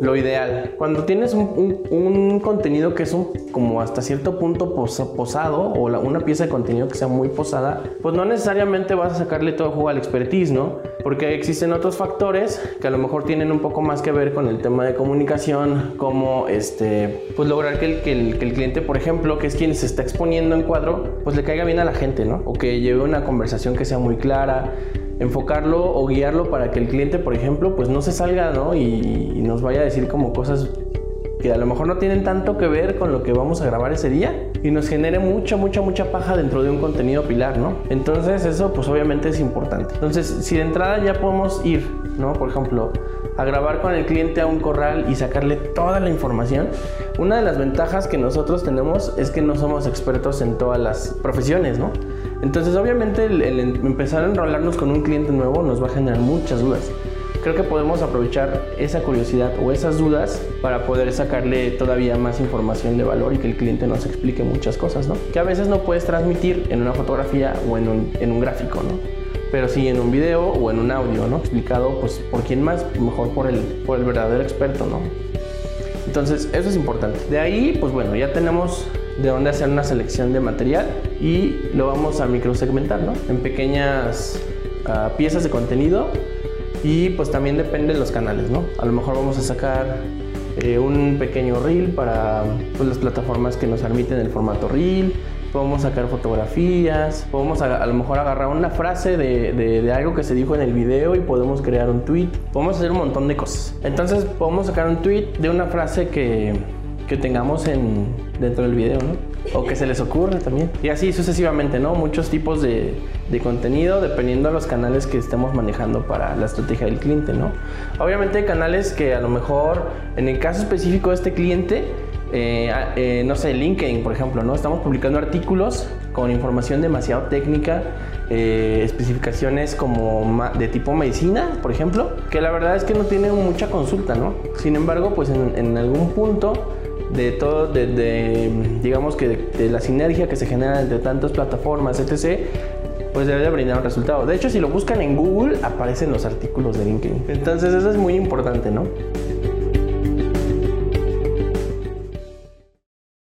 lo ideal. Cuando tienes un, un, contenido que es un, como hasta cierto punto posado o una pieza de contenido que sea muy posada, pues no necesariamente vas a sacarle todo el juego al expertise, ¿no? Porque existen otros factores que a lo mejor tienen un poco más que ver con el tema de comunicación, como este, pues lograr que el, que el, que el cliente, por ejemplo, que es quien se está exponiendo en cuadro, pues le caiga bien a la gente, ¿no? O que lleve una conversación que sea muy clara, enfocarlo o guiarlo para que el cliente, por ejemplo, pues no se salga, ¿no? Y, nos vaya a decir como cosas que a lo mejor no tienen tanto que ver con lo que vamos a grabar ese día y nos genere mucha, mucha, mucha paja dentro de un contenido pilar, ¿no? Entonces eso pues obviamente es importante. Entonces si de entrada ya podemos ir, ¿no? Por ejemplo, a grabar con el cliente a un corral y sacarle toda la información, una de las ventajas que nosotros tenemos es que no somos expertos en todas las profesiones, ¿no? Entonces obviamente el, el empezar a enrolarnos con un cliente nuevo nos va a generar muchas dudas creo que podemos aprovechar esa curiosidad o esas dudas para poder sacarle todavía más información de valor y que el cliente nos explique muchas cosas, ¿no? Que a veces no puedes transmitir en una fotografía o en un, en un gráfico, ¿no? Pero sí en un video o en un audio, ¿no? Explicado pues por quién más, mejor por el, por el verdadero experto, ¿no? Entonces eso es importante. De ahí pues bueno, ya tenemos de dónde hacer una selección de material y lo vamos a microsegmentar, ¿no? En pequeñas uh, piezas de contenido y pues también depende de los canales, ¿no? A lo mejor vamos a sacar eh, un pequeño reel para pues, las plataformas que nos admiten el formato reel. Podemos sacar fotografías, podemos a, a lo mejor agarrar una frase de, de, de, algo que se dijo en el video y podemos crear un tweet. Podemos hacer un montón de cosas. Entonces podemos sacar un tweet de una frase que, que tengamos en, dentro del video, ¿no? O que se les ocurre también. Y así sucesivamente, ¿no? Muchos tipos de, de, contenido dependiendo de los canales que estemos manejando para la estrategia del cliente, ¿no? Obviamente hay canales que a lo mejor, en el caso específico de este cliente, eh, eh, no sé, LinkedIn, por ejemplo, ¿no? Estamos publicando artículos con información demasiado técnica, eh, especificaciones como de tipo medicina, por ejemplo, que la verdad es que no tienen mucha consulta, ¿no? Sin embargo, pues en algún punto de todo, de, digamos que de, la sinergia que se genera entre tantas plataformas, etc., pues debe de brindar un resultado. De hecho, si lo buscan en Google, aparecen los artículos de LinkedIn. Entonces, eso es muy importante, ¿no?